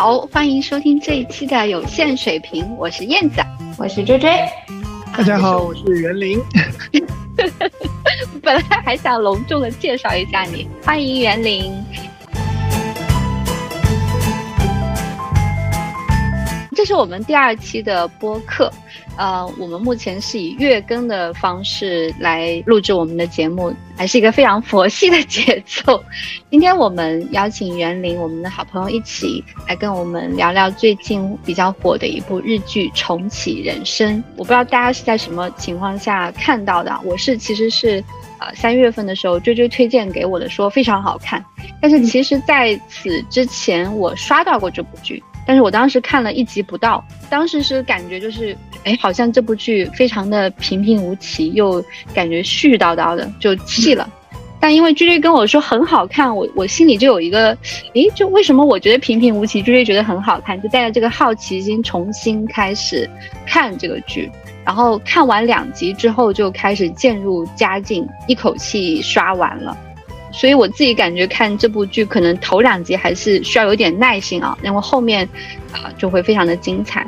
好，欢迎收听这一期的有限水平，我是燕子，我是追追。大家好，我是袁林。本来还想隆重的介绍一下你，欢迎袁林。这是我们第二期的播客，呃，我们目前是以月更的方式来录制我们的节目，还是一个非常佛系的节奏。今天我们邀请袁林，我们的好朋友一起来跟我们聊聊最近比较火的一部日剧《重启人生》。我不知道大家是在什么情况下看到的，我是其实是呃三月份的时候追追推荐给我的，说非常好看。但是其实在此之前，我刷到过这部剧。但是我当时看了一集不到，当时是感觉就是，哎，好像这部剧非常的平平无奇，又感觉絮絮叨叨的，就弃了。但因为追追跟我说很好看，我我心里就有一个，诶，就为什么我觉得平平无奇，追追觉得很好看，就带着这个好奇心重新开始看这个剧，然后看完两集之后就开始渐入佳境，一口气刷完了。所以我自己感觉看这部剧，可能头两集还是需要有点耐心啊，然后后面啊就会非常的精彩。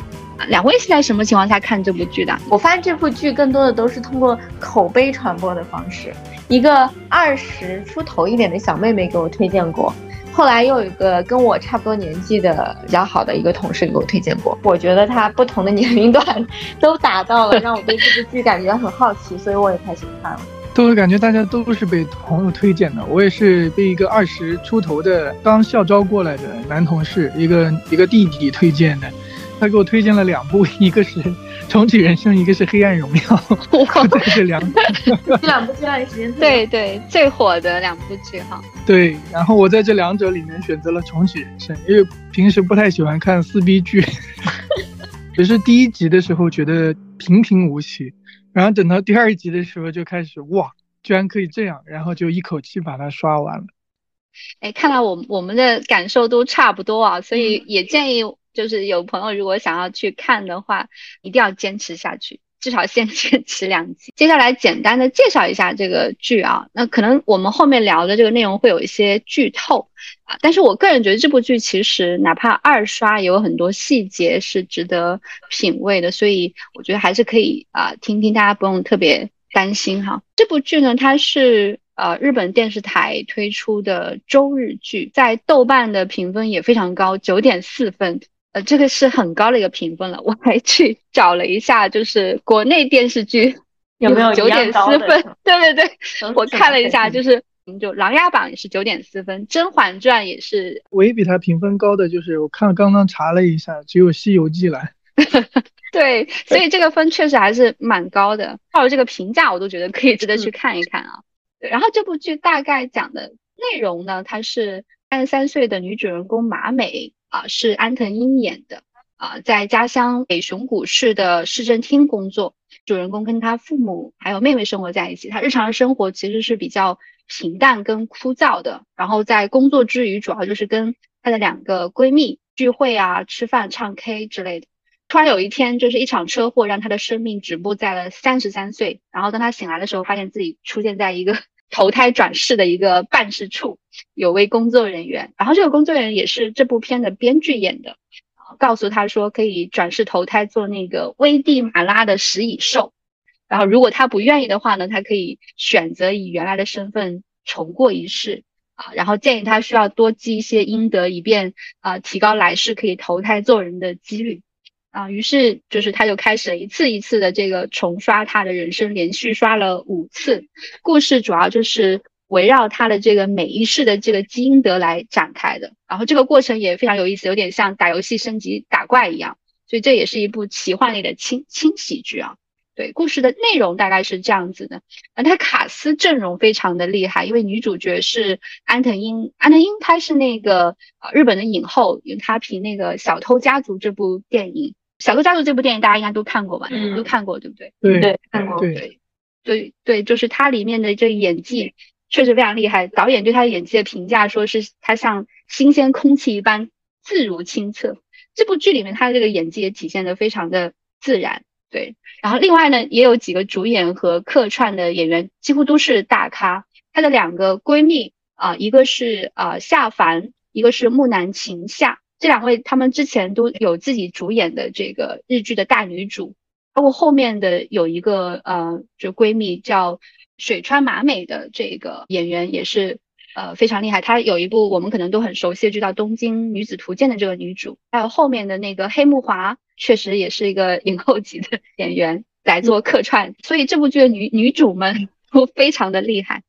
两位是在什么情况下看这部剧的？我发现这部剧更多的都是通过口碑传播的方式。一个二十出头一点的小妹妹给我推荐过，后来又有一个跟我差不多年纪的比较好的一个同事给我推荐过。我觉得他不同的年龄段 都达到了，让我对这部剧感觉很好奇，所以我也开始看了。都会感觉大家都是被朋友推荐的，我也是被一个二十出头的刚校招过来的男同事，一个一个弟弟推荐的，他给我推荐了两部，一个是《重启人生》，一个是《黑暗荣耀》，这两部，这两部。这段时间对对最火的两部剧哈。对，然后我在这两者里面选择了《重启人生》，因为平时不太喜欢看撕逼剧，只是第一集的时候觉得平平无奇。然后等到第二集的时候就开始哇，居然可以这样，然后就一口气把它刷完了。哎，看来我我们的感受都差不多啊，所以也建议就是有朋友如果想要去看的话，一定要坚持下去。至少先坚持两集。接下来简单的介绍一下这个剧啊，那可能我们后面聊的这个内容会有一些剧透啊，但是我个人觉得这部剧其实哪怕二刷有很多细节是值得品味的，所以我觉得还是可以啊听听，大家不用特别担心哈。这部剧呢，它是呃日本电视台推出的周日剧，在豆瓣的评分也非常高，九点四分。呃，这个是很高的一个评分了。我还去找了一下，就是国内电视剧 有没有九点四分？对对对，我看了一下，就是就《琅琊榜》也是九点四分，《甄嬛传》也是。唯一比它评分高的就是我看刚刚查了一下，只有《西游记》了。对，所以这个分确实还是蛮高的。靠这个评价，我都觉得可以值得去看一看啊。对，然后这部剧大概讲的内容呢，它是三十三岁的女主人公马美。啊，是安藤英演的啊，在家乡北熊谷市的市政厅工作。主人公跟他父母还有妹妹生活在一起，他日常的生活其实是比较平淡跟枯燥的。然后在工作之余，主要就是跟他的两个闺蜜聚会啊、吃饭、唱 K 之类的。突然有一天，就是一场车祸让他的生命止步在了三十三岁。然后当他醒来的时候，发现自己出现在一个。投胎转世的一个办事处，有位工作人员，然后这个工作人员也是这部片的编剧演的，告诉他说可以转世投胎做那个危地马拉的食蚁兽，然后如果他不愿意的话呢，他可以选择以原来的身份重过一世。啊，然后建议他需要多积一些阴德，以便啊提高来世可以投胎做人的几率。啊，于是就是他就开始了一次一次的这个重刷他的人生，连续刷了五次。故事主要就是围绕他的这个每一世的这个基因德来展开的。然后这个过程也非常有意思，有点像打游戏升级打怪一样。所以这也是一部奇幻类的轻轻喜剧啊。对，故事的内容大概是这样子的。那他卡斯阵容非常的厉害，因为女主角是安藤英，安藤英她是那个呃日本的影后，因为她凭那个《小偷家族》这部电影。小偷家族这部电影大家应该都看过吧？都看过对不对？对，看过。对，对，对，就是它里面的这个演技确实非常厉害。导演对他的演技的评价说是他像新鲜空气一般自如清澈。这部剧里面他的这个演技也体现的非常的自然。对，然后另外呢也有几个主演和客串的演员几乎都是大咖。她的两个闺蜜啊，一个是啊夏凡，一个是木南晴夏。这两位他们之前都有自己主演的这个日剧的大女主，包括后面的有一个呃，就闺蜜叫水川麻美的这个演员也是。呃，非常厉害。她有一部我们可能都很熟悉，就叫《东京女子图鉴》的这个女主，还有后面的那个黑木华，确实也是一个影后级的 演员来做客串。所以这部剧的女女主们都非常的厉害。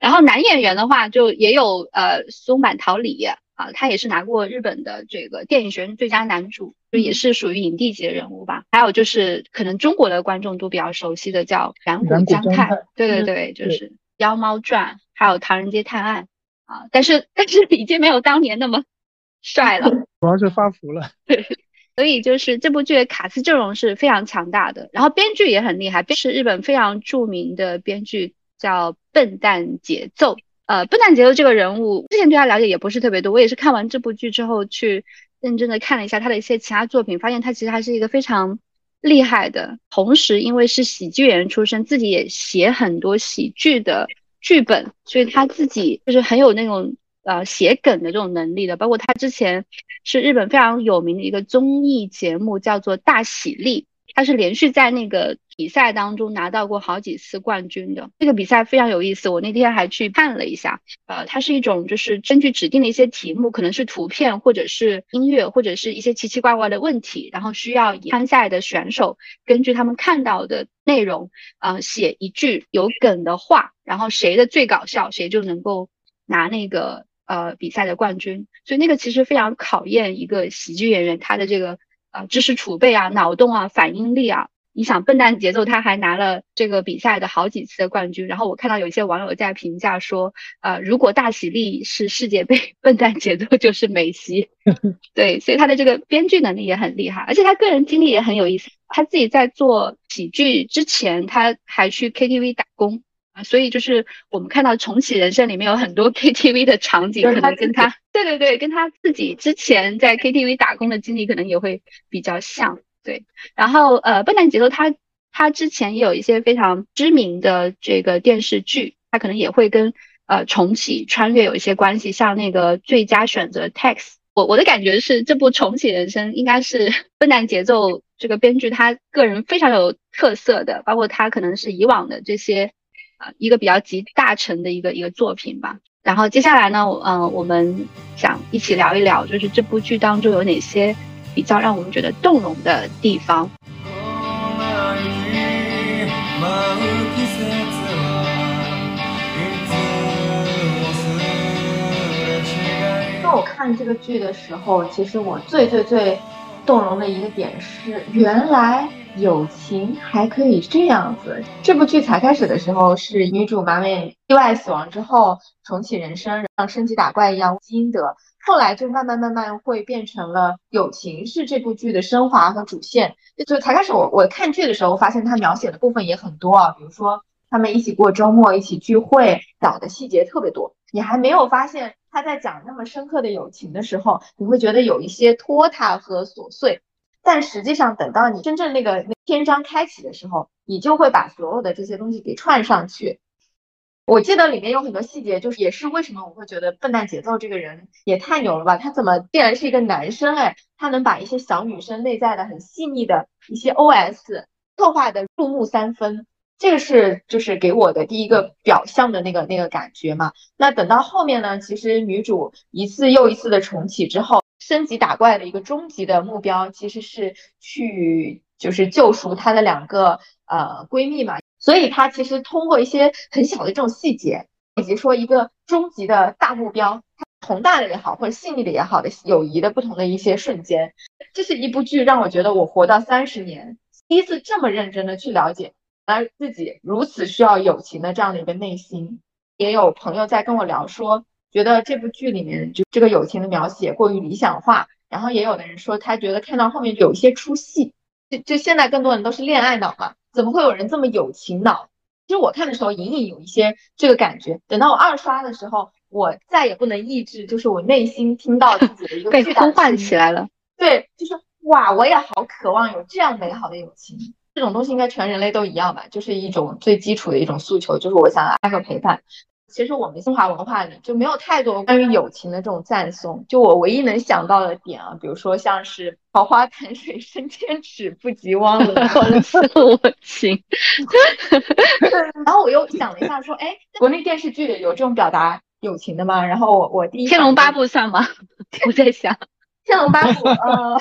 然后男演员的话，就也有呃松坂桃李啊，他也是拿过日本的这个电影学院最佳男主，就也是属于影帝级的人物吧。还有就是可能中国的观众都比较熟悉的叫染谷将太，对对对，就是《妖猫传》。还有《唐人街探案》啊，但是但是已经没有当年那么 帅了，主要是发福了。对，所以就是这部剧的卡斯阵容是非常强大的，然后编剧也很厉害，是日本非常著名的编剧，叫笨蛋节奏。呃，笨蛋节奏这个人物，之前对他了解也不是特别多，我也是看完这部剧之后去认真的看了一下他的一些其他作品，发现他其实还是一个非常厉害的，同时因为是喜剧演员出身，自己也写很多喜剧的。剧本，所以他自己就是很有那种呃写梗的这种能力的。包括他之前是日本非常有名的一个综艺节目，叫做《大喜力》，他是连续在那个比赛当中拿到过好几次冠军的。这个比赛非常有意思，我那天还去看了一下。呃，它是一种就是根据指定的一些题目，可能是图片或者是音乐或者是一些奇奇怪怪的问题，然后需要参赛的选手根据他们看到的内容，呃，写一句有梗的话。然后谁的最搞笑，谁就能够拿那个呃比赛的冠军。所以那个其实非常考验一个喜剧演员他的这个呃知识储备啊、脑洞啊、反应力啊。你想笨蛋节奏，他还拿了这个比赛的好几次的冠军。然后我看到有一些网友在评价说，呃，如果大喜力是世界杯，笨蛋节奏就是梅西。对，所以他的这个编剧能力也很厉害，而且他个人经历也很有意思。他自己在做喜剧之前，他还去 KTV 打工。啊，所以就是我们看到重启人生里面有很多 KTV 的场景，可能跟他，对对对，跟他自己之前在 KTV 打工的经历可能也会比较像。对，然后呃，笨蛋节奏他他之前也有一些非常知名的这个电视剧，他可能也会跟呃重启穿越有一些关系，像那个最佳选择 Tax。我我的感觉是这部重启人生应该是笨蛋节奏这个编剧他个人非常有特色的，包括他可能是以往的这些。一个比较集大成的一个一个作品吧。然后接下来呢，嗯，我们想一起聊一聊，就是这部剧当中有哪些比较让我们觉得动容的地方。当我看这个剧的时候，其实我最最最动容的一个点是，原来。友情还可以这样子。这部剧才开始的时候是女主马美意外死亡之后重启人生，像升级打怪一样积阴德。后来就慢慢慢慢会变成了友情是这部剧的升华和主线。就才开始我我看剧的时候发现他描写的部分也很多啊，比如说他们一起过周末，一起聚会，小的细节特别多。你还没有发现他在讲那么深刻的友情的时候，你会觉得有一些拖沓和琐碎。但实际上，等到你真正那个篇章开启的时候，你就会把所有的这些东西给串上去。我记得里面有很多细节，就是也是为什么我会觉得笨蛋节奏这个人也太牛了吧？他怎么竟然是一个男生？哎，他能把一些小女生内在的很细腻的一些 OS 刻画的入木三分，这个是就是给我的第一个表象的那个那个感觉嘛。那等到后面呢，其实女主一次又一次的重启之后。升级打怪的一个终极的目标，其实是去就是救赎她的两个呃闺蜜嘛，所以他其实通过一些很小的这种细节，以及说一个终极的大目标，宏大的也好，或者细腻的也好的友谊的不同的一些瞬间，这是一部剧让我觉得我活到三十年第一次这么认真的去了解，而自己如此需要友情的这样的一个内心，也有朋友在跟我聊说。觉得这部剧里面就这个友情的描写过于理想化，然后也有的人说他觉得看到后面有一些出戏，就就现在更多人都是恋爱脑嘛，怎么会有人这么友情脑？其实我看的时候隐隐有一些这个感觉，等到我二刷的时候，我再也不能抑制，就是我内心听到自己的一个 被呼唤起来了。对，就是哇，我也好渴望有这样美好的友情，这种东西应该全人类都一样吧，就是一种最基础的一种诉求，就是我想爱和陪伴。其实我们中华文化里就没有太多关于友情的这种赞颂。就我唯一能想到的点啊，比如说像是“桃花潭水深千尺，不及汪 伦送 我情”。然后我又想了一下，说，哎，国内电视剧有这种表达友情的吗？然后我我第一 《天龙八部》算吗？我在想，《天龙八部》呃，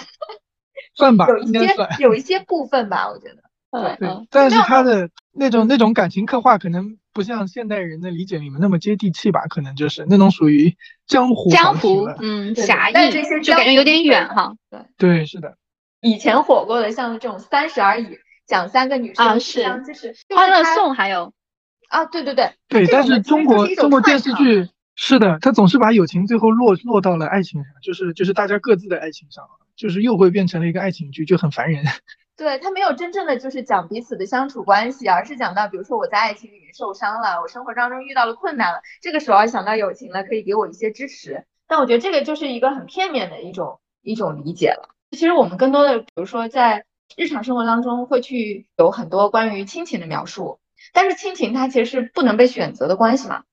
算吧，有一些有一些部分吧，我觉得。对，但是他的那种那种感情刻画可能不像现代人的理解里面那么接地气吧，可能就是那种属于江湖江湖，嗯，侠义，这些就感觉有点远哈。对对，是的。以前火过的像这种《三十而已》，讲三个女生啊，是就是《欢乐颂》，还有啊，对对对对，但是中国中国电视剧是的，他总是把友情最后落落到了爱情上，就是就是大家各自的爱情上，就是又会变成了一个爱情剧，就很烦人。对他没有真正的就是讲彼此的相处关系，而是讲到比如说我在爱情里面受伤了，我生活当中遇到了困难了，这个时候想到友情了，可以给我一些支持。但我觉得这个就是一个很片面的一种一种理解了。其实我们更多的，比如说在日常生活当中会去有很多关于亲情的描述，但是亲情它其实是不能被选择的关系嘛。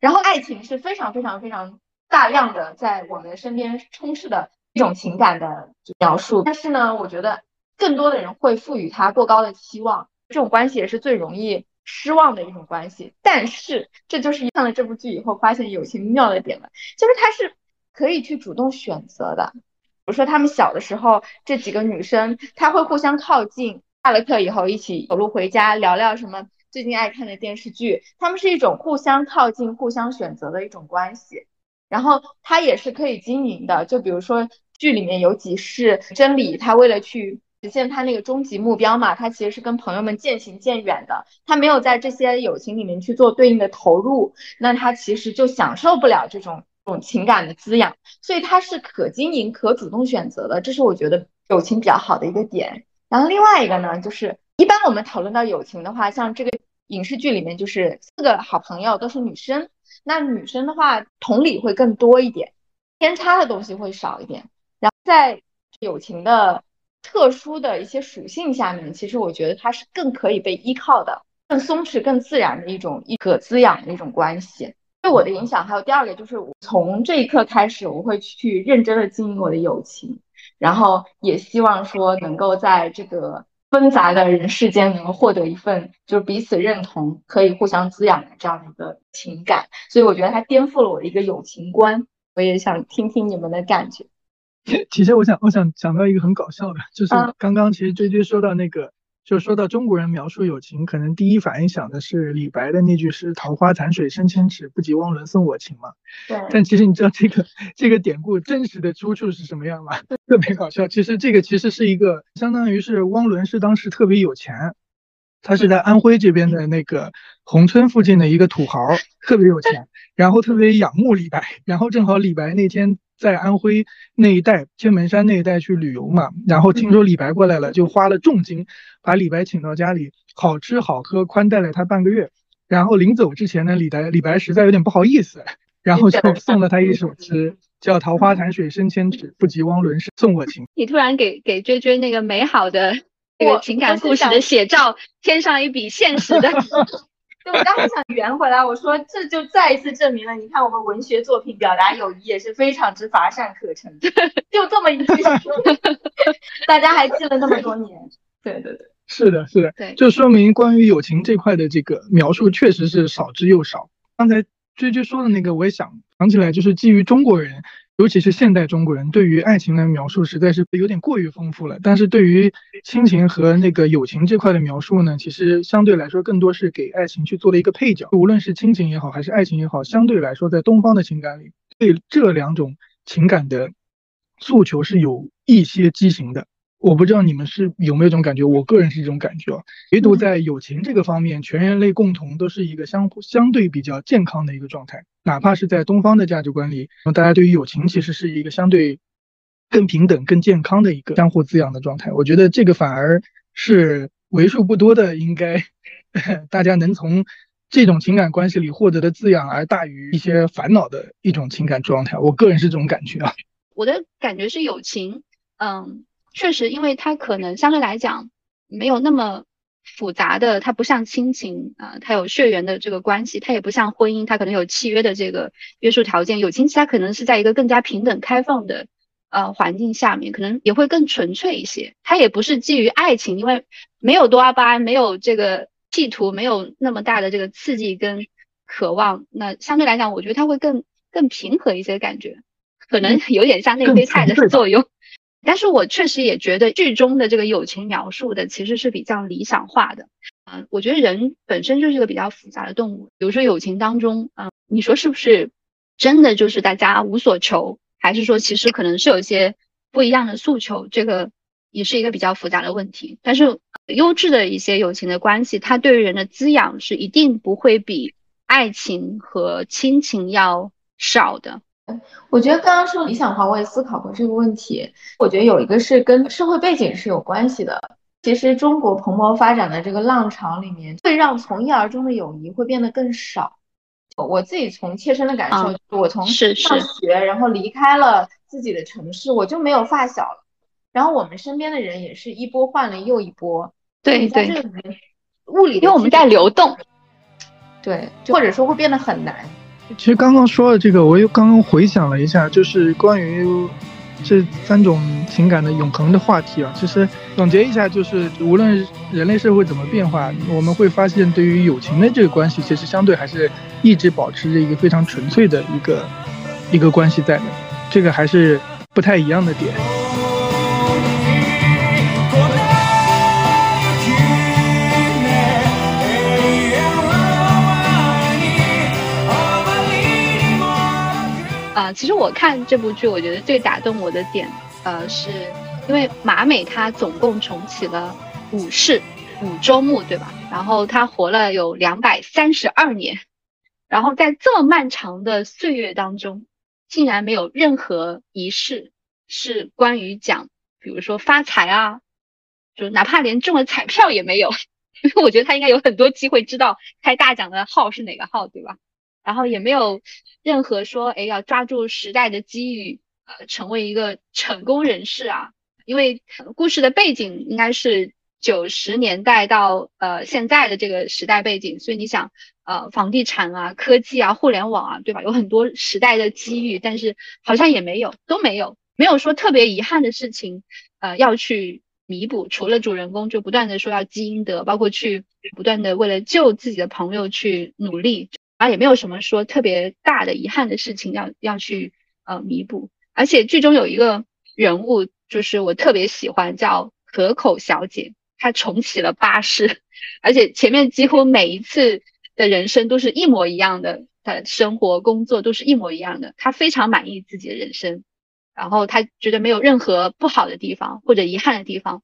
然后爱情是非常非常非常大量的在我们身边充斥的一种情感的描述，但是呢，我觉得。更多的人会赋予他过高的期望，这种关系也是最容易失望的一种关系。但是，这就是看了这部剧以后发现友情妙的点了，就是他是可以去主动选择的。比如说，他们小的时候，这几个女生，她会互相靠近，下了课以后一起走路回家，聊聊什么最近爱看的电视剧。他们是一种互相靠近、互相选择的一种关系。然后，他也是可以经营的。就比如说，剧里面有几世真理，他为了去。实现他那个终极目标嘛，他其实是跟朋友们渐行渐远的，他没有在这些友情里面去做对应的投入，那他其实就享受不了这种这种情感的滋养，所以他是可经营、可主动选择的，这是我觉得友情比较好的一个点。然后另外一个呢，就是一般我们讨论到友情的话，像这个影视剧里面就是四个好朋友都是女生，那女生的话同理会更多一点，偏差的东西会少一点，然后在友情的。特殊的一些属性下面，其实我觉得它是更可以被依靠的，更松弛、更自然的一种一可滋养的一种关系。对我的影响还有第二个，就是我从这一刻开始，我会去认真的经营我的友情，然后也希望说能够在这个纷杂的人世间，能够获得一份就是彼此认同、可以互相滋养的这样的一个情感。所以我觉得它颠覆了我的一个友情观。我也想听听你们的感觉。其实我想，我想讲到一个很搞笑的，就是刚刚其实追追说到那个，就说到中国人描述友情，可能第一反应想的是李白的那句诗“桃花潭水深千尺，不及汪伦送我情”嘛。对。但其实你知道这个这个典故真实的出处是什么样吗？特别搞笑。其实这个其实是一个，相当于是汪伦是当时特别有钱，他是在安徽这边的那个宏村附近的一个土豪，特别有钱，然后特别仰慕李白，然后正好李白那天。在安徽那一带，天门山那一带去旅游嘛，然后听说李白过来了，就花了重金把李白请到家里，好吃好喝，宽待了他半个月。然后临走之前呢，李白李白实在有点不好意思，然后就送了他一首诗，叫《桃花潭水深千尺，不及汪伦送我情》。你突然给给追追那个美好的那个情感故事的写照添上一笔现实的。我刚才想圆回来，我说这就再一次证明了，你看我们文学作品表达友谊也是非常之乏善可陈，就这么一句，大家还记了那么多年。对对对，是的，是的，对，就说明关于友情这块的这个描述确实是少之又少。刚才追追说的那个，我也想想起来，就是基于中国人。尤其是现代中国人对于爱情的描述实在是有点过于丰富了，但是对于亲情和那个友情这块的描述呢，其实相对来说更多是给爱情去做了一个配角。无论是亲情也好，还是爱情也好，相对来说在东方的情感里，对这两种情感的诉求是有一些畸形的。我不知道你们是有没有这种感觉，我个人是这种感觉啊。唯独在友情这个方面，全人类共同都是一个相互相对比较健康的一个状态。哪怕是在东方的价值观里，大家对于友情其实是一个相对更平等、更健康的一个相互滋养的状态。我觉得这个反而是为数不多的，应该 大家能从这种情感关系里获得的滋养，而大于一些烦恼的一种情感状态。我个人是这种感觉啊。我的感觉是友情，嗯。确实，因为它可能相对来讲没有那么复杂的，它不像亲情啊，它有血缘的这个关系，它也不像婚姻，它可能有契约的这个约束条件。友情它可能是在一个更加平等开放的呃环境下面，可能也会更纯粹一些。它也不是基于爱情，因为没有多巴胺，没有这个企图，没有那么大的这个刺激跟渴望。那相对来讲，我觉得它会更更平和一些感觉，可能有点像内啡肽的作用。但是我确实也觉得剧中的这个友情描述的其实是比较理想化的，嗯，我觉得人本身就是一个比较复杂的动物，比如说友情当中，嗯，你说是不是真的就是大家无所求，还是说其实可能是有一些不一样的诉求，这个也是一个比较复杂的问题。但是优质的一些友情的关系，它对于人的滋养是一定不会比爱情和亲情要少的。我觉得刚刚说理想化，我也思考过这个问题。我觉得有一个是跟社会背景是有关系的。其实中国蓬勃发展的这个浪潮里面，会让从一而终的友谊会变得更少。我自己从切身的感受，我从上学然后离开了自己的城市，我就没有发小了。然后我们身边的人也是一波换了又一波。对对。物理，因为我们在流动。对，或者说会变得很难。其实刚刚说的这个，我又刚刚回想了一下，就是关于这三种情感的永恒的话题啊。其实总结一下，就是无论人类社会怎么变化，我们会发现，对于友情的这个关系，其实相对还是一直保持着一个非常纯粹的一个一个关系在的。这个还是不太一样的点。啊其实我看这部剧，我觉得最打动我的点，呃，是因为马美她总共重启了五世、五周目，对吧？然后她活了有两百三十二年，然后在这么漫长的岁月当中，竟然没有任何仪式是关于讲，比如说发财啊，就哪怕连中了彩票也没有，因 为我觉得他应该有很多机会知道开大奖的号是哪个号，对吧？然后也没有任何说，哎，要抓住时代的机遇，呃，成为一个成功人士啊。因为故事的背景应该是九十年代到呃现在的这个时代背景，所以你想，呃，房地产啊、科技啊、互联网啊，对吧？有很多时代的机遇，但是好像也没有，都没有，没有说特别遗憾的事情，呃，要去弥补。除了主人公就不断的说要积阴德，包括去不断的为了救自己的朋友去努力。啊，也没有什么说特别大的遗憾的事情要要去呃弥补，而且剧中有一个人物，就是我特别喜欢，叫河口小姐，她重启了八世，而且前面几乎每一次的人生都是一模一样的，她生活工作都是一模一样的，她非常满意自己的人生，然后她觉得没有任何不好的地方或者遗憾的地方，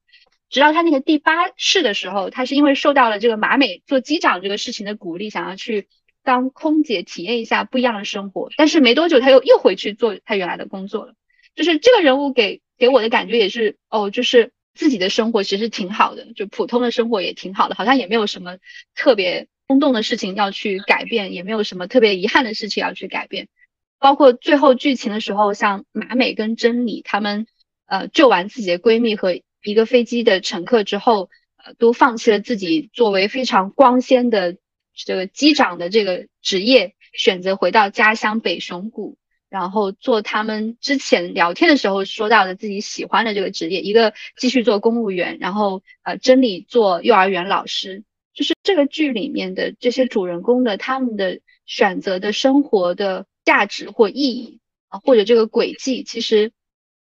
直到她那个第八世的时候，她是因为受到了这个马美做机长这个事情的鼓励，想要去。当空姐体验一下不一样的生活，但是没多久他又又回去做他原来的工作了。就是这个人物给给我的感觉也是哦，就是自己的生活其实挺好的，就普通的生活也挺好的，好像也没有什么特别轰动的事情要去改变，也没有什么特别遗憾的事情要去改变。包括最后剧情的时候，像马美跟真理他们呃救完自己的闺蜜和一个飞机的乘客之后，呃都放弃了自己作为非常光鲜的。这个机长的这个职业，选择回到家乡北熊谷，然后做他们之前聊天的时候说到的自己喜欢的这个职业，一个继续做公务员，然后呃真理做幼儿园老师，就是这个剧里面的这些主人公的他们的选择的生活的价值或意义啊，或者这个轨迹，其实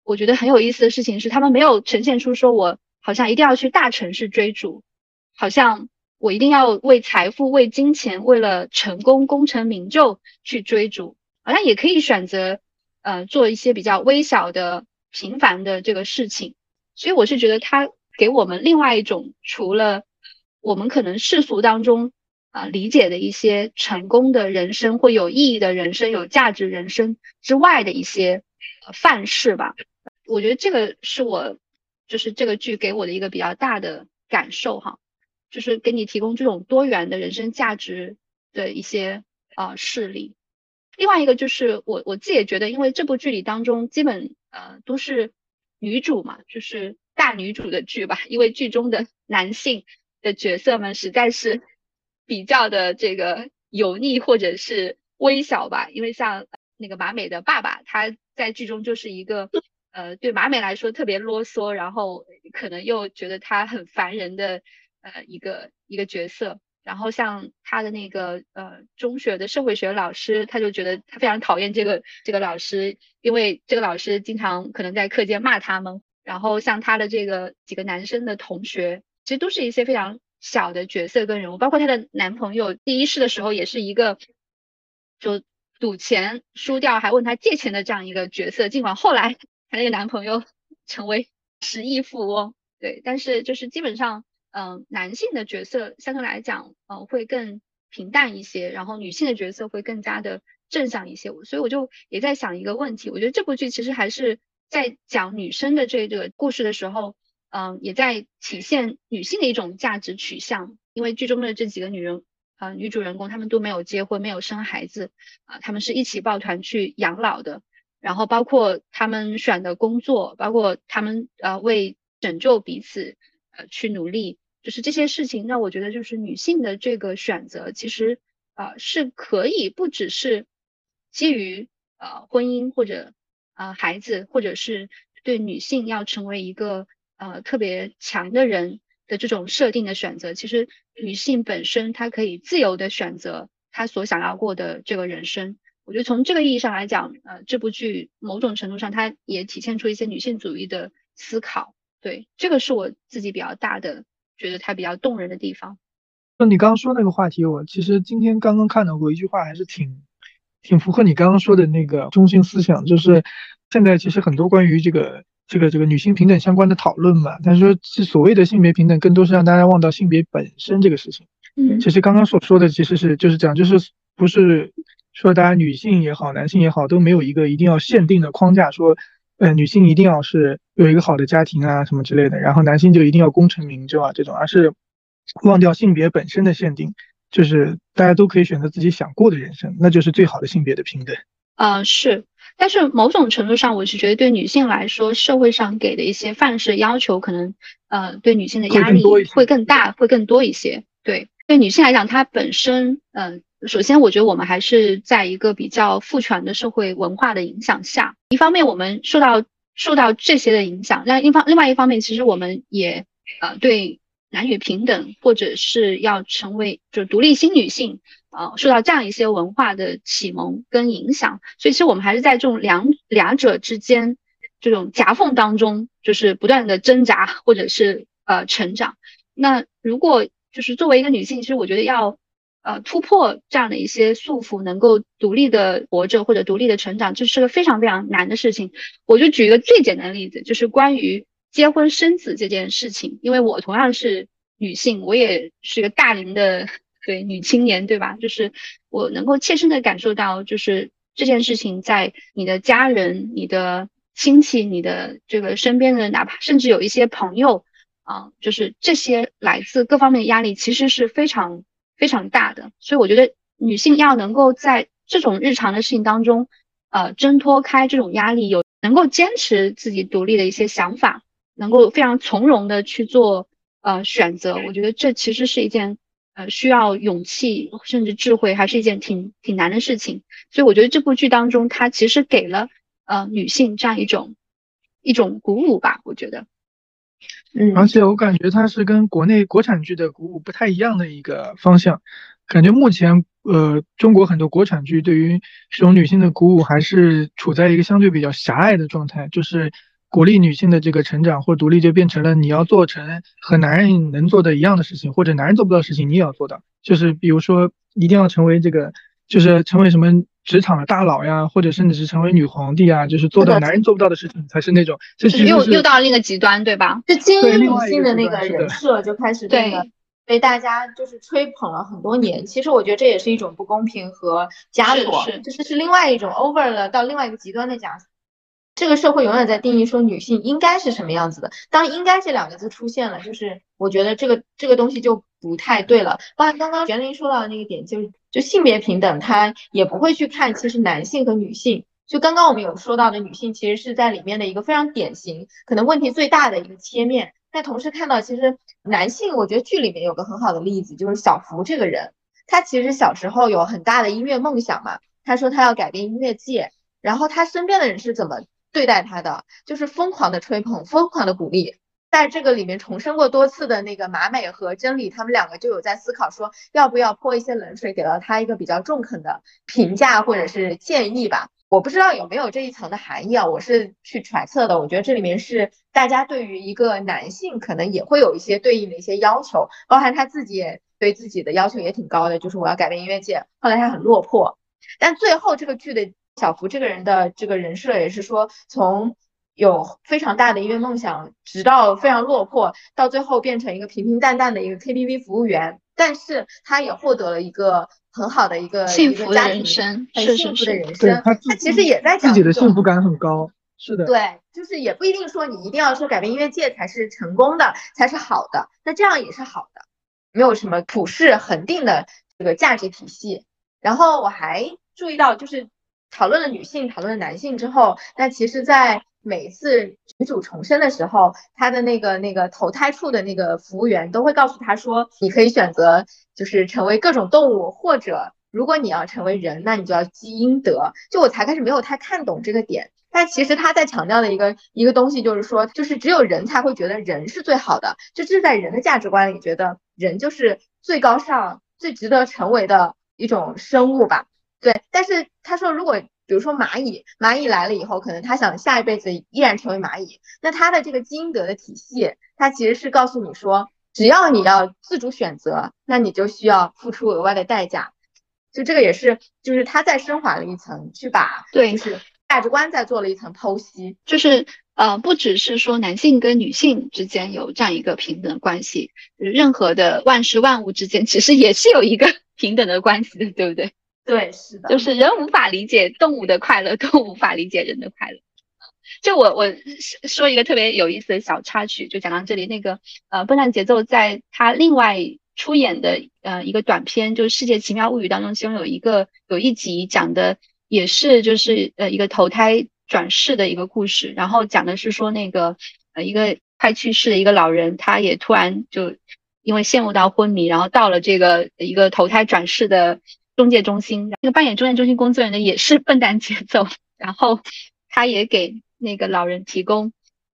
我觉得很有意思的事情是，他们没有呈现出说我好像一定要去大城市追逐，好像。我一定要为财富、为金钱、为了成功、功成名就去追逐，好像也可以选择，呃，做一些比较微小的、平凡的这个事情。所以我是觉得他给我们另外一种，除了我们可能世俗当中啊理解的一些成功的人生或有意义的人生、有价值人生之外的一些呃范式吧。我觉得这个是我就是这个剧给我的一个比较大的感受哈。就是给你提供这种多元的人生价值的一些啊事例。另外一个就是我我自己也觉得，因为这部剧里当中基本呃都是女主嘛，就是大女主的剧吧。因为剧中的 男性的角色们实在是 比较的这个油腻或者是微小吧，因为像那个马美的爸爸，他在剧中就是一个呃对马美来说特别啰嗦，然后可能又觉得他很烦人的呃一个一个角色。然后像他的那个呃中学的社会学老师，他就觉得他非常讨厌这个这个老师，因为这个老师经常可能在课间骂他们。然后像他的这个几个男生的同学，其实都是一些非常小的角色跟人物，包括她的男朋友，第一世的时候也是一个就赌钱输掉还问他借钱的这样一个角色，尽管后来 他那个男朋友成为十亿富翁，对，但是就是基本上。嗯，男性的角色相对来讲，呃，会更平淡一些，然后女性的角色会更加的正向一些。所以我就也在想一个问题，我觉得这部剧其实还是在讲女生的这个故事的时候，嗯，也在体现女性的一种价值取向。因为剧中的这几个女人，呃，女主人公她们都没有结婚，没有生孩子，啊，她们是一起抱团去养老的。然后包括她们选的工作，包括她们呃为拯救彼此。呃，去努力，就是这些事情，让我觉得就是女性的这个选择，其实呃是可以不只是基于呃婚姻或者呃孩子，或者是对女性要成为一个呃特别强的人的这种设定的选择。其实女性本身她可以自由的选择她所想要过的这个人生。我觉得从这个意义上来讲，呃，这部剧某种程度上它也体现出一些女性主义的思考。对，这个是我自己比较大的觉得它比较动人的地方。就你刚刚说那个话题，我其实今天刚刚看到过一句话，还是挺挺符合你刚刚说的那个中心思想，就是现在其实很多关于这个这个这个女性平等相关的讨论嘛，但是说是所谓的性别平等，更多是让大家忘到性别本身这个事情。嗯，其实刚刚所说的其实是就是这样，就是不是说大家女性也好，男性也好，都没有一个一定要限定的框架说。呃，女性一定要是有一个好的家庭啊，什么之类的，然后男性就一定要功成名就啊，这种，而是忘掉性别本身的限定，就是大家都可以选择自己想过的人生，那就是最好的性别的平等。呃，是，但是某种程度上，我是觉得对女性来说，社会上给的一些范式要求，可能呃对女性的压力会更大，会更多一些。对，对女性来讲，她本身，嗯。首先，我觉得我们还是在一个比较父权的社会文化的影响下。一方面，我们受到受到这些的影响；另一方另外一方面，其实我们也呃对男女平等或者是要成为就独立新女性呃受到这样一些文化的启蒙跟影响。所以，其实我们还是在这种两两者之间这种夹缝当中，就是不断的挣扎或者是呃成长。那如果就是作为一个女性，其实我觉得要。呃，突破这样的一些束缚，能够独立的活着或者独立的成长，这是个非常非常难的事情。我就举一个最简单的例子，就是关于结婚生子这件事情。因为我同样是女性，我也是个大龄的对女青年，对吧？就是我能够切身的感受到，就是这件事情在你的家人、你的亲戚、你的这个身边的，哪怕甚至有一些朋友啊，就是这些来自各方面的压力，其实是非常。非常大的，所以我觉得女性要能够在这种日常的事情当中，呃，挣脱开这种压力，有能够坚持自己独立的一些想法，能够非常从容的去做呃选择。我觉得这其实是一件呃需要勇气甚至智慧，还是一件挺挺难的事情。所以我觉得这部剧当中，它其实给了呃女性这样一种一种鼓舞吧。我觉得。而且我感觉它是跟国内国产剧的鼓舞不太一样的一个方向，感觉目前呃中国很多国产剧对于这种女性的鼓舞还是处在一个相对比较狭隘的状态，就是鼓励女性的这个成长或独立就变成了你要做成和男人能做的一样的事情，或者男人做不到的事情你也要做到，就是比如说一定要成为这个，就是成为什么。职场的大佬呀，或者甚至是成为女皇帝啊，就是做到男人做不到的事情，才是那种。就是又又到另一个极端，对吧？就精英女性的那个人设就开始变得被大家就是吹捧了很多年。其实我觉得这也是一种不公平和枷锁，就是是另外一种 over 了到另外一个极端的枷锁。这个社会永远在定义说女性应该是什么样子的。当“应该”这两个字出现了，就是我觉得这个这个东西就不太对了。包括刚刚玄灵说到的那个点，就是就性别平等，他也不会去看其实男性和女性。就刚刚我们有说到的女性，其实是在里面的一个非常典型，可能问题最大的一个切面。但同时看到其实男性，我觉得剧里面有个很好的例子，就是小福这个人，他其实小时候有很大的音乐梦想嘛，他说他要改变音乐界，然后他身边的人是怎么对待他的，就是疯狂的吹捧，疯狂的鼓励。在这个里面重生过多次的那个马美和真理，他们两个就有在思考说，要不要泼一些冷水，给到他一个比较中肯的评价或者是建议吧。我不知道有没有这一层的含义啊，我是去揣测的。我觉得这里面是大家对于一个男性可能也会有一些对应的一些要求，包含他自己也对自己的要求也挺高的，就是我要改变音乐界。后来他很落魄，但最后这个剧的小福这个人的这个人设也是说从。有非常大的音乐梦想，直到非常落魄，到最后变成一个平平淡淡的一个 KTV 服务员。但是他也获得了一个很好的一个幸福的人生，很幸福的人生。他其实也在讲自己的幸福感很高，是的。对，就是也不一定说你一定要说改变音乐界才是成功的，才是好的。那这样也是好的，没有什么普世恒定的这个价值体系。然后我还注意到，就是讨论了女性，讨论了男性之后，那其实，在每次女主重生的时候，她的那个那个投胎处的那个服务员都会告诉她说，你可以选择就是成为各种动物，或者如果你要成为人，那你就要积阴德。就我才开始没有太看懂这个点，但其实他在强调的一个一个东西就是说，就是只有人才会觉得人是最好的，就这是在人的价值观里，觉得人就是最高尚、最值得成为的一种生物吧。对，但是他说如果。比如说蚂蚁，蚂蚁来了以后，可能他想下一辈子依然成为蚂蚁。那他的这个基因德的体系，它其实是告诉你说，只要你要自主选择，那你就需要付出额外的代价。就这个也是，就是他再升华了一层，去把对，就是价值观再做了一层剖析。就是呃，不只是说男性跟女性之间有这样一个平等关系，任何的万事万物之间其实也是有一个 平等的关系的，对不对？对，是的，就是人无法理解动物的快乐，动物无法理解人的快乐。就我我说一个特别有意思的小插曲，就讲到这里。那个呃，笨蛋节奏在他另外出演的呃一个短片，就是《世界奇妙物语》当中，其中有一个有一集讲的也是就是呃一个投胎转世的一个故事，然后讲的是说那个呃一个快去世的一个老人，他也突然就因为陷入到昏迷，然后到了这个一个投胎转世的。中介中心，那个扮演中介中心工作人员的也是 笨蛋节奏，然后他也给那个老人提供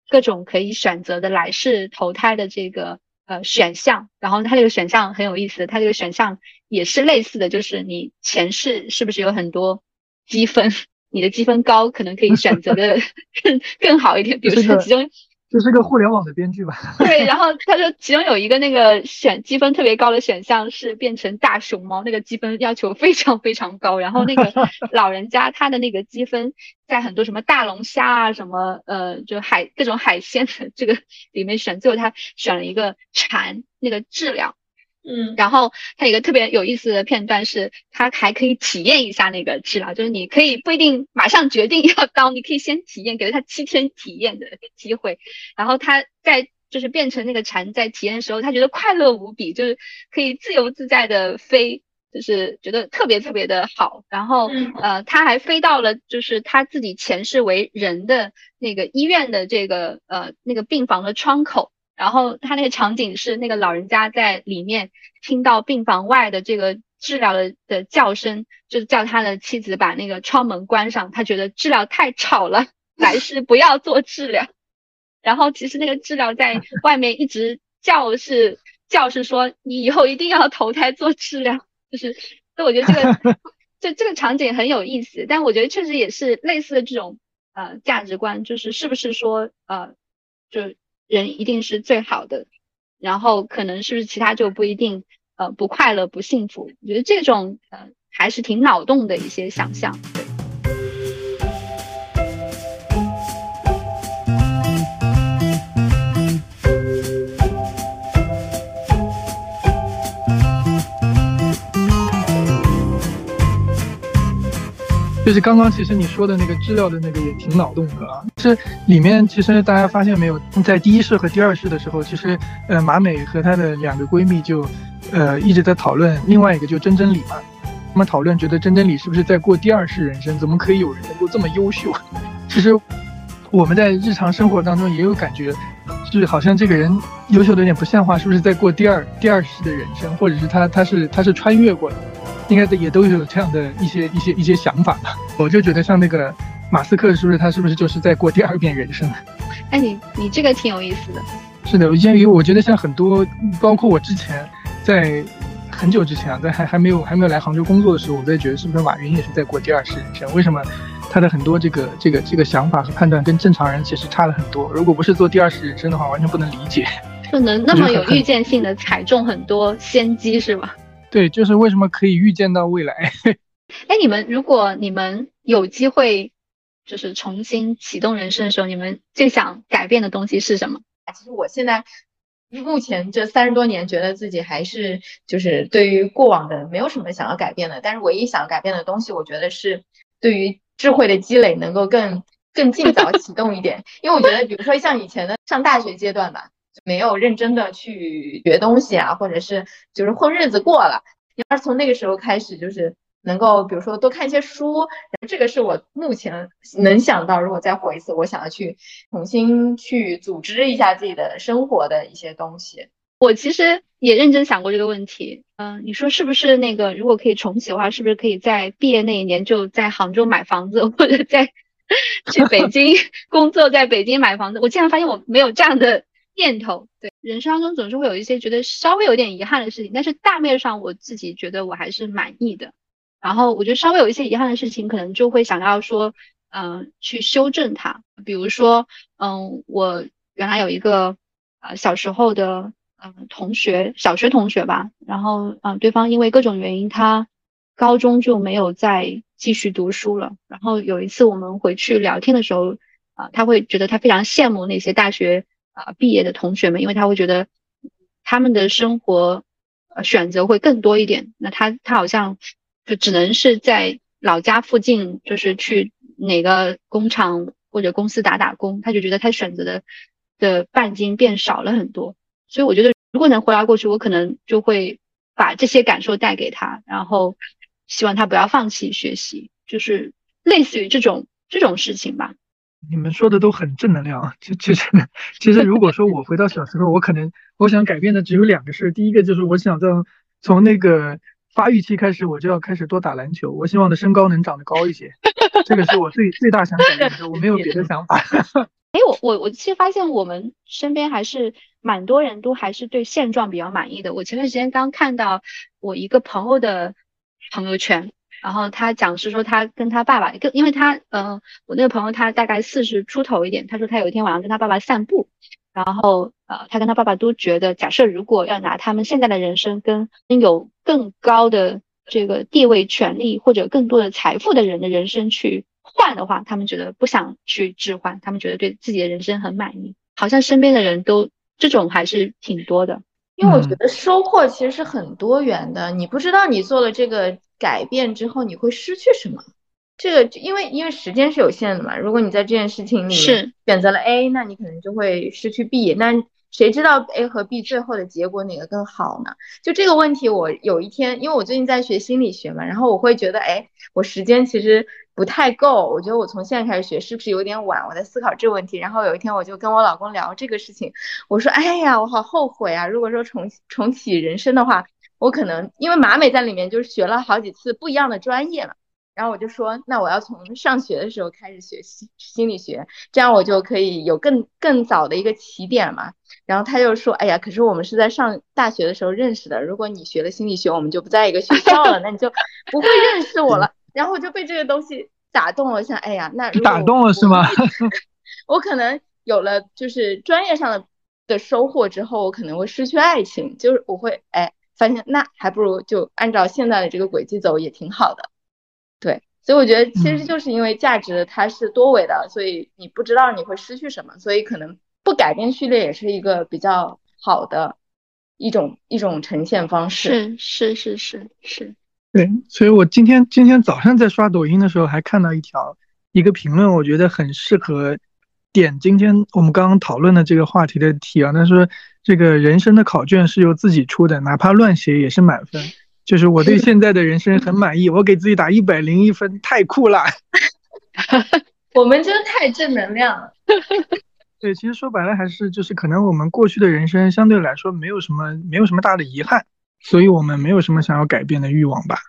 各种可以选择的来世投胎的这个呃选项，然后他这个选项很有意思，他这个选项也是类似的，就是你前世是不是有很多积分，你的积分高，可能可以选择的 更更好一点，比如说其中。这是个互联网的编剧吧？对，然后他说其中有一个那个选积分特别高的选项是变成大熊猫，那个积分要求非常非常高。然后那个 老人家他的那个积分在很多什么大龙虾啊什么呃就海各种海鲜的这个里面选，最后他选了一个蝉那个治疗。嗯，然后他有一个特别有意思的片段是，他还可以体验一下那个治疗，就是你可以不一定马上决定要刀，你可以先体验，给了他七天体验的机会。然后他在就是变成那个蝉，在体验的时候，他觉得快乐无比，就是可以自由自在的飞，就是觉得特别特别的好。然后呃，他还飞到了就是他自己前世为人的那个医院的这个呃那个病房的窗口。然后他那个场景是那个老人家在里面听到病房外的这个治疗的的叫声，就叫他的妻子把那个窗门关上。他觉得治疗太吵了，来世不要做治疗。然后其实那个治疗在外面一直叫，是叫是说你以后一定要投胎做治疗。就是，所以我觉得这个 这这个场景很有意思。但我觉得确实也是类似的这种呃价值观，就是是不是说呃就。人一定是最好的，然后可能是不是其他就不一定，呃，不快乐不幸福。我觉得这种呃还是挺脑洞的一些想象，就是刚刚其实你说的那个治疗的那个也挺脑洞的啊，是里面其实大家发现没有，在第一世和第二世的时候，其实呃马美和她的两个闺蜜就，呃一直在讨论另外一个就真真理嘛，他们讨论觉得真真理是不是在过第二世人生，怎么可以有人能够这么优秀？其实我们在日常生活当中也有感觉，就是好像这个人优秀的有点不像话，是不是在过第二第二世的人生，或者是他他是他是穿越过的，应该也都有这样的一些一些一些想法吧。我就觉得像那个马斯克，是不是他是不是就是在过第二遍人生？哎，你你这个挺有意思的。是的，因为我觉得像很多，包括我之前在很久之前啊，在还还没有还没有来杭州工作的时候，我在觉得是不是马云也是在过第二世人生？为什么？他的很多这个这个这个想法和判断跟正常人其实差了很多。如果不是做第二世人生的话，完全不能理解。就能那么有预见性的踩中很多先机是吧？对，就是为什么可以预见到未来。哎，你们如果你们有机会，就是重新启动人生的时候，你们最想改变的东西是什么？其实我现在目前这三十多年，觉得自己还是就是对于过往的没有什么想要改变的。但是唯一想要改变的东西，我觉得是对于。智慧的积累能够更更尽早启动一点，因为我觉得，比如说像以前的上大学阶段吧，没有认真的去学东西啊，或者是就是混日子过了。你要是从那个时候开始，就是能够，比如说多看一些书，这个是我目前能想到，如果再活一次，我想要去重新去组织一下自己的生活的一些东西。我其实也认真想过这个问题，嗯，你说是不是那个如果可以重启的话，是不是可以在毕业那一年就在杭州买房子，或者在 去北京工作，在北京买房子？我竟然发现我没有这样的念头。对，人生当中总是会有一些觉得稍微有点遗憾的事情，但是大面上我自己觉得我还是满意的。然后我觉得稍微有一些遗憾的事情，可能就会想要说，嗯，去修正它。比如说，嗯，我原来有一个呃小时候的。嗯，同学，小学同学吧，然后嗯，对方因为各种原因，他高中就没有再继续读书了。然后有一次我们回去聊天的时候，啊，他会觉得他非常羡慕那些大学啊毕业的同学们，因为他会觉得他们的生活呃选择会更多一点。那他他好像就只能是在老家附近，就是去哪个工厂或者公司打打工，他就觉得他选择的的半径变少了很多。所以我觉得，如果能回到过去，我可能就会把这些感受带给他，然后希望他不要放弃学习，就是类似于这种这种事情吧。你们说的都很正能量。其其实其实，如果说我回到小时候，我可能我想改变的只有两个事。第一个就是我想从从那个发育期开始，我就要开始多打篮球。我希望的身高能长得高一些，这个是我最最大想改变的。我没有别的想法。哎，我我我其实发现我们身边还是蛮多人都还是对现状比较满意的。我前段时间刚看到我一个朋友的朋友圈，然后他讲是说他跟他爸爸，跟因为他嗯，我那个朋友他大概四十出头一点，他说他有一天晚上跟他爸爸散步，然后呃，他跟他爸爸都觉得，假设如果要拿他们现在的人生跟有更高的这个地位、权利或者更多的财富的人的人生去。换的话，他们觉得不想去置换，他们觉得对自己的人生很满意。好像身边的人都这种还是挺多的，因为我觉得收获其实是很多元的。你不知道你做了这个改变之后你会失去什么，这个因为因为时间是有限的嘛。如果你在这件事情里是选择了 A，那你可能就会失去 B。那谁知道 A 和 B 最后的结果哪个更好呢？就这个问题，我有一天，因为我最近在学心理学嘛，然后我会觉得，哎，我时间其实不太够，我觉得我从现在开始学是不是有点晚？我在思考这个问题。然后有一天，我就跟我老公聊这个事情，我说，哎呀，我好后悔啊！如果说重重启人生的话，我可能因为马美在里面就是学了好几次不一样的专业嘛。然后我就说，那我要从上学的时候开始学心心理学，这样我就可以有更更早的一个起点嘛。然后他就说，哎呀，可是我们是在上大学的时候认识的，如果你学了心理学，我们就不在一个学校了，那你就不会认识我了。然后我就被这个东西打动了，想，哎呀，那打动了是吗？我可能有了就是专业上的的收获之后，我可能会失去爱情，就是我会哎发现，那还不如就按照现在的这个轨迹走，也挺好的。对，所以我觉得其实就是因为价值它是多维的，所以你不知道你会失去什么，所以可能不改变序列也是一个比较好的一种一种呈现方式。是是是是是。对，所以我今天今天早上在刷抖音的时候还看到一条一个评论，我觉得很适合点今天我们刚刚讨论的这个话题的题啊。他说这个人生的考卷是由自己出的，哪怕乱写也是满分。就是我对现在的人生很满意，我给自己打一百零一分，太酷了！我们真的太正能量了。对，其实说白了还是就是可能我们过去的人生相对来说没有什么没有什么大的遗憾，所以我们没有什么想要改变的欲望吧。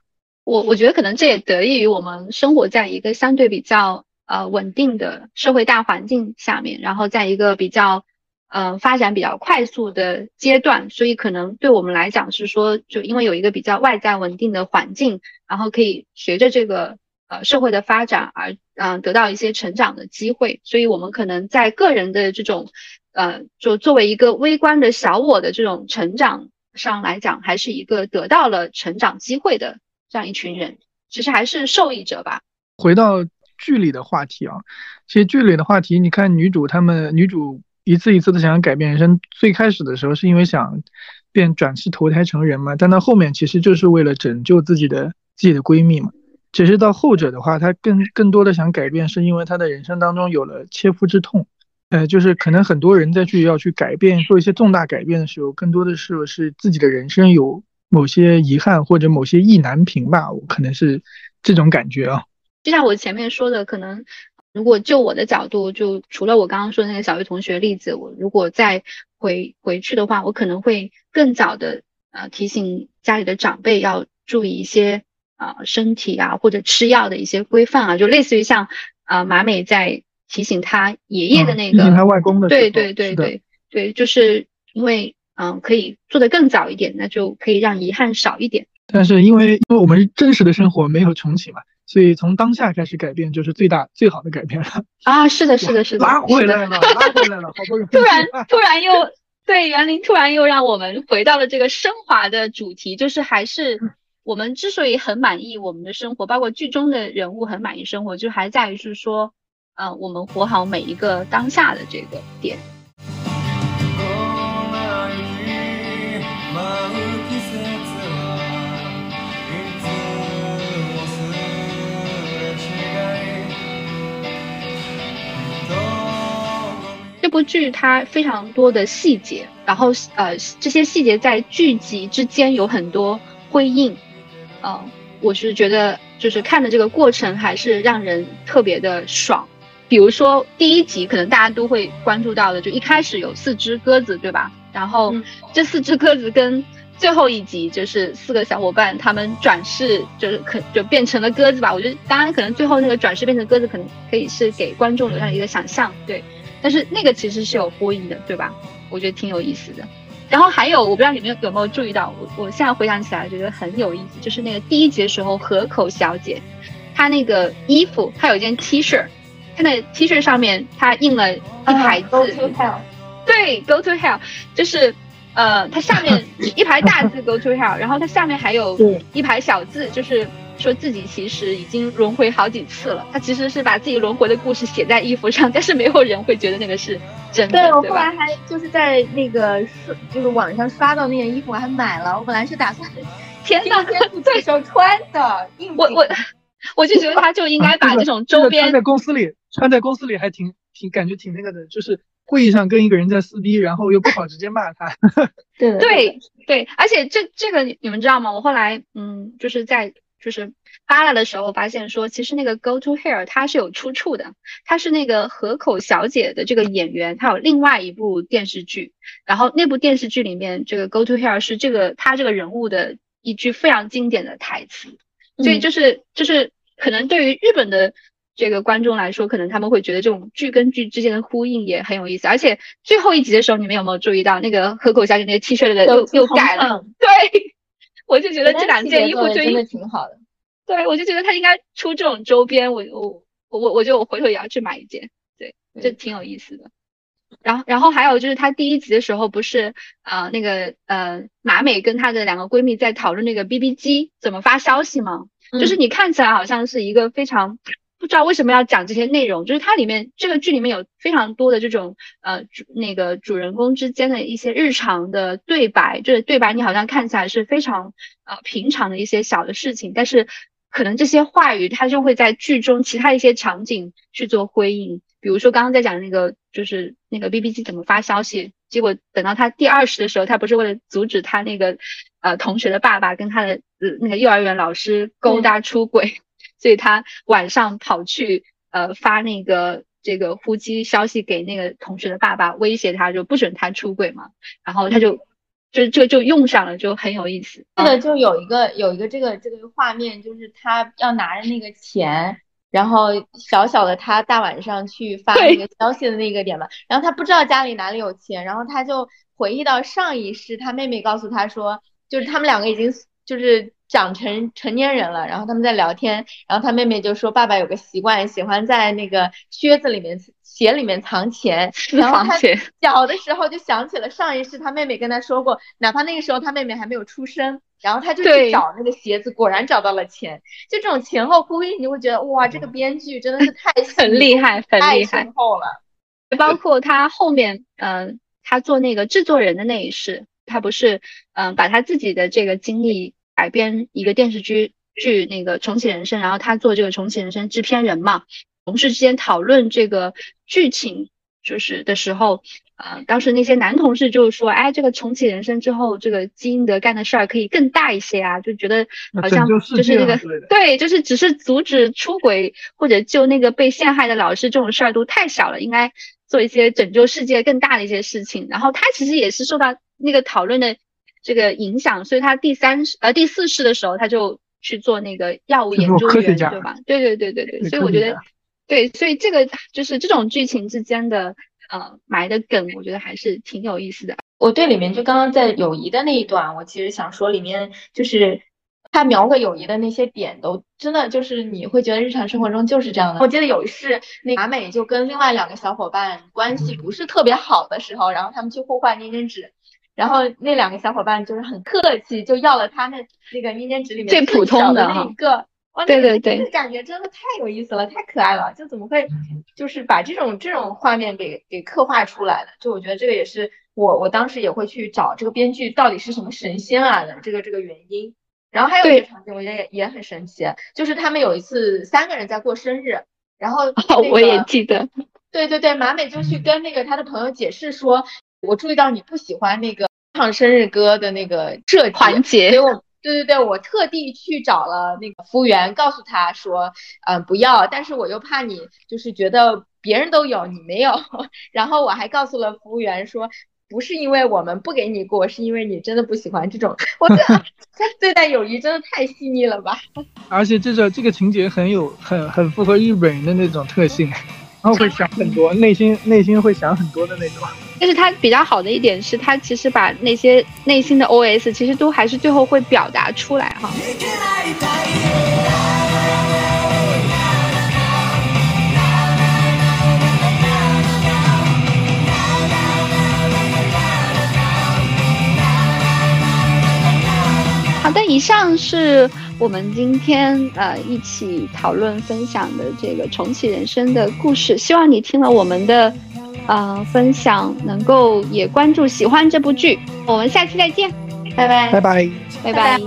我我觉得可能这也得益于我们生活在一个相对比较呃稳定的社会大环境下面，然后在一个比较呃发展比较快速的阶段，所以可能对我们来讲是说，就因为有一个比较外在稳定的环境，然后可以随着这个。呃，社会的发展而嗯得到一些成长的机会，所以我们可能在个人的这种呃，就作为一个微观的小我的这种成长上来讲，还是一个得到了成长机会的这样一群人，其实还是受益者吧。回到剧里的话题啊，其实剧里的话题，你看女主他们女主一次一次的想要改变人生，最开始的时候是因为想变转世投胎成人嘛，但到后面其实就是为了拯救自己的自己的闺蜜嘛。其实到后者的话，他更更多的想改变，是因为他的人生当中有了切肤之痛，呃，就是可能很多人在去要去改变，做一些重大改变的时候，更多的是是自己的人生有某些遗憾或者某些意难平吧，我可能是这种感觉啊。就像我前面说的，可能如果就我的角度，就除了我刚刚说的那个小鱼同学例子，我如果再回回去的话，我可能会更早的呃提醒家里的长辈要注意一些。啊，身体啊，或者吃药的一些规范啊，就类似于像啊马美在提醒他爷爷的那个，提醒他外公的，对对对对对，就是因为嗯可以做得更早一点，那就可以让遗憾少一点。但是因为因为我们真实的生活没有重启嘛，所以从当下开始改变就是最大最好的改变了。啊，是的，是的，是的，拉回来了，拉回来了，好不容易。突然突然又对园林突然又让我们回到了这个升华的主题，就是还是。我们之所以很满意我们的生活，包括剧中的人物很满意生活，就还在于是说，呃，我们活好每一个当下的这个点。部剧它非常多的细节，然后呃，这些细节在剧集之间有很多辉映。嗯，我是觉得就是看的这个过程还是让人特别的爽。比如说第一集，可能大家都会关注到的，就一开始有四只鸽子，对吧？然后这四只鸽子跟最后一集就是四个小伙伴他们转世，就是可就变成了鸽子吧。我觉得当然可能最后那个转世变成鸽子，可能可以是给观众留下一个想象，对。但是那个其实是有呼应的，对吧？我觉得挺有意思的。然后还有，我不知道你们有有没有注意到，我我现在回想起来觉得很有意思，就是那个第一集的时候，河口小姐，她那个衣服，她有一件 T 恤，她的 T 恤上面她印了一排字，对，Go to hell，就是呃，它下面一排大字 Go to hell，然后它下面还有一排小字，就是。说自己其实已经轮回好几次了，他其实是把自己轮回的故事写在衣服上，但是没有人会觉得那个是真的。对我后来还就是在那个刷，就是网上刷到那件衣服，我还买了。我本来是打算 天呐，对时候穿的。我我我就觉得他就应该把这种周边穿在公司里，穿在公司里还挺挺感觉挺那个的，就是会议上跟一个人在撕逼，然后又不好直接骂他。对对对，而且这这个你们知道吗？我后来嗯，就是在。就是扒拉的时候发现说，其实那个 Go to Hell 它是有出处的，它是那个河口小姐的这个演员，她有另外一部电视剧，然后那部电视剧里面这个 Go to Hell 是这个她这个人物的一句非常经典的台词，所以就是就是可能对于日本的这个观众来说，可能他们会觉得这种剧跟剧之间的呼应也很有意思，而且最后一集的时候，你们有没有注意到那个河口小姐那个 T 恤的又又改了？对。我就觉得这两件衣服真的挺好的，对我就觉得他应该出这种周边，我我我我我觉得我回头也要去买一件，对，这挺有意思的。然后然后还有就是他第一集的时候不是呃那个呃马美跟她的两个闺蜜在讨论那个 BB 机怎么发消息吗？就是你看起来好像是一个非常。不知道为什么要讲这些内容，就是它里面这个剧里面有非常多的这种呃主那个主人公之间的一些日常的对白，就是对白你好像看起来是非常呃平常的一些小的事情，但是可能这些话语它就会在剧中其他一些场景去做回应，比如说刚刚在讲那个就是那个 B B 机怎么发消息，结果等到他第二十的时候，他不是为了阻止他那个呃同学的爸爸跟他的呃那个幼儿园老师勾搭出轨。所以他晚上跑去呃发那个这个呼机消息给那个同学的爸爸，威胁他就不准他出轨嘛，然后他就就就就用上了，就很有意思。这个就有一个有一个这个这个画面，就是他要拿着那个钱，然后小小的他大晚上去发那个消息的那个点嘛，然后他不知道家里哪里有钱，然后他就回忆到上一世，他妹妹告诉他说，就是他们两个已经就是。长成成年人了，然后他们在聊天，然后他妹妹就说：“爸爸有个习惯，喜欢在那个靴子里面、鞋里面藏钱。”然后他小的时候就想起了上一世他妹妹跟他说过，哪怕那个时候他妹妹还没有出生，然后他就去找那个鞋子，果然找到了钱。就这种前后呼应，你会觉得哇，这个编剧真的是太 很厉害，很厉害，深厚了。包括他后面，嗯，他做那个制作人的那一世，他不是嗯把他自己的这个经历。改编一个电视剧剧那个重启人生，然后他做这个重启人生制片人嘛，同事之间讨论这个剧情就是的时候，呃，当时那些男同事就说，哎，这个重启人生之后，这个基因德干的事儿可以更大一些啊，就觉得好像就是那个对，就是只是阻止出轨或者救那个被陷害的老师这种事儿都太小了，应该做一些拯救世界更大的一些事情。然后他其实也是受到那个讨论的。这个影响，所以他第三世呃第四世的时候，他就去做那个药物研究员，对吧？对对对对对，所以我觉得，对，所以这个就是这种剧情之间的呃埋的梗，我觉得还是挺有意思的。我对里面就刚刚在友谊的那一段，我其实想说里面就是他描绘友谊的那些点，都真的就是你会觉得日常生活中就是这样的。我记得有一世，那马美就跟另外两个小伙伴关系不是特别好的时候，然后他们去互换那张纸。然后那两个小伙伴就是很客气，就要了他那那个粘纸里面最普通的那一个。哇对对对，感觉真的太有意思了，太可爱了。就怎么会，就是把这种这种画面给给刻画出来的？就我觉得这个也是我我当时也会去找这个编剧到底是什么神仙啊的这个这个原因。然后还有一个场景，我觉得也也很神奇，就是他们有一次三个人在过生日，然后 我也记得。对对对，马美就去跟那个他的朋友解释说。我注意到你不喜欢那个唱生日歌的那个设计环节，所以我对对对，我特地去找了那个服务员，告诉他说，嗯，不要，但是我又怕你就是觉得别人都有你没有，然后我还告诉了服务员说，不是因为我们不给你过，是因为你真的不喜欢这种。我觉得他对待友谊真的太细腻了吧，而且这个这个情节很有很很符合日本人的那种特性。然后会想很多，内心内心会想很多的那种。但是他比较好的一点是，他其实把那些内心的 OS，其实都还是最后会表达出来哈。好的，以上是。我们今天呃一起讨论分享的这个重启人生的故事希望你听了我们的呃分享能够也关注喜欢这部剧。我们下期再见。拜拜。拜拜。拜拜。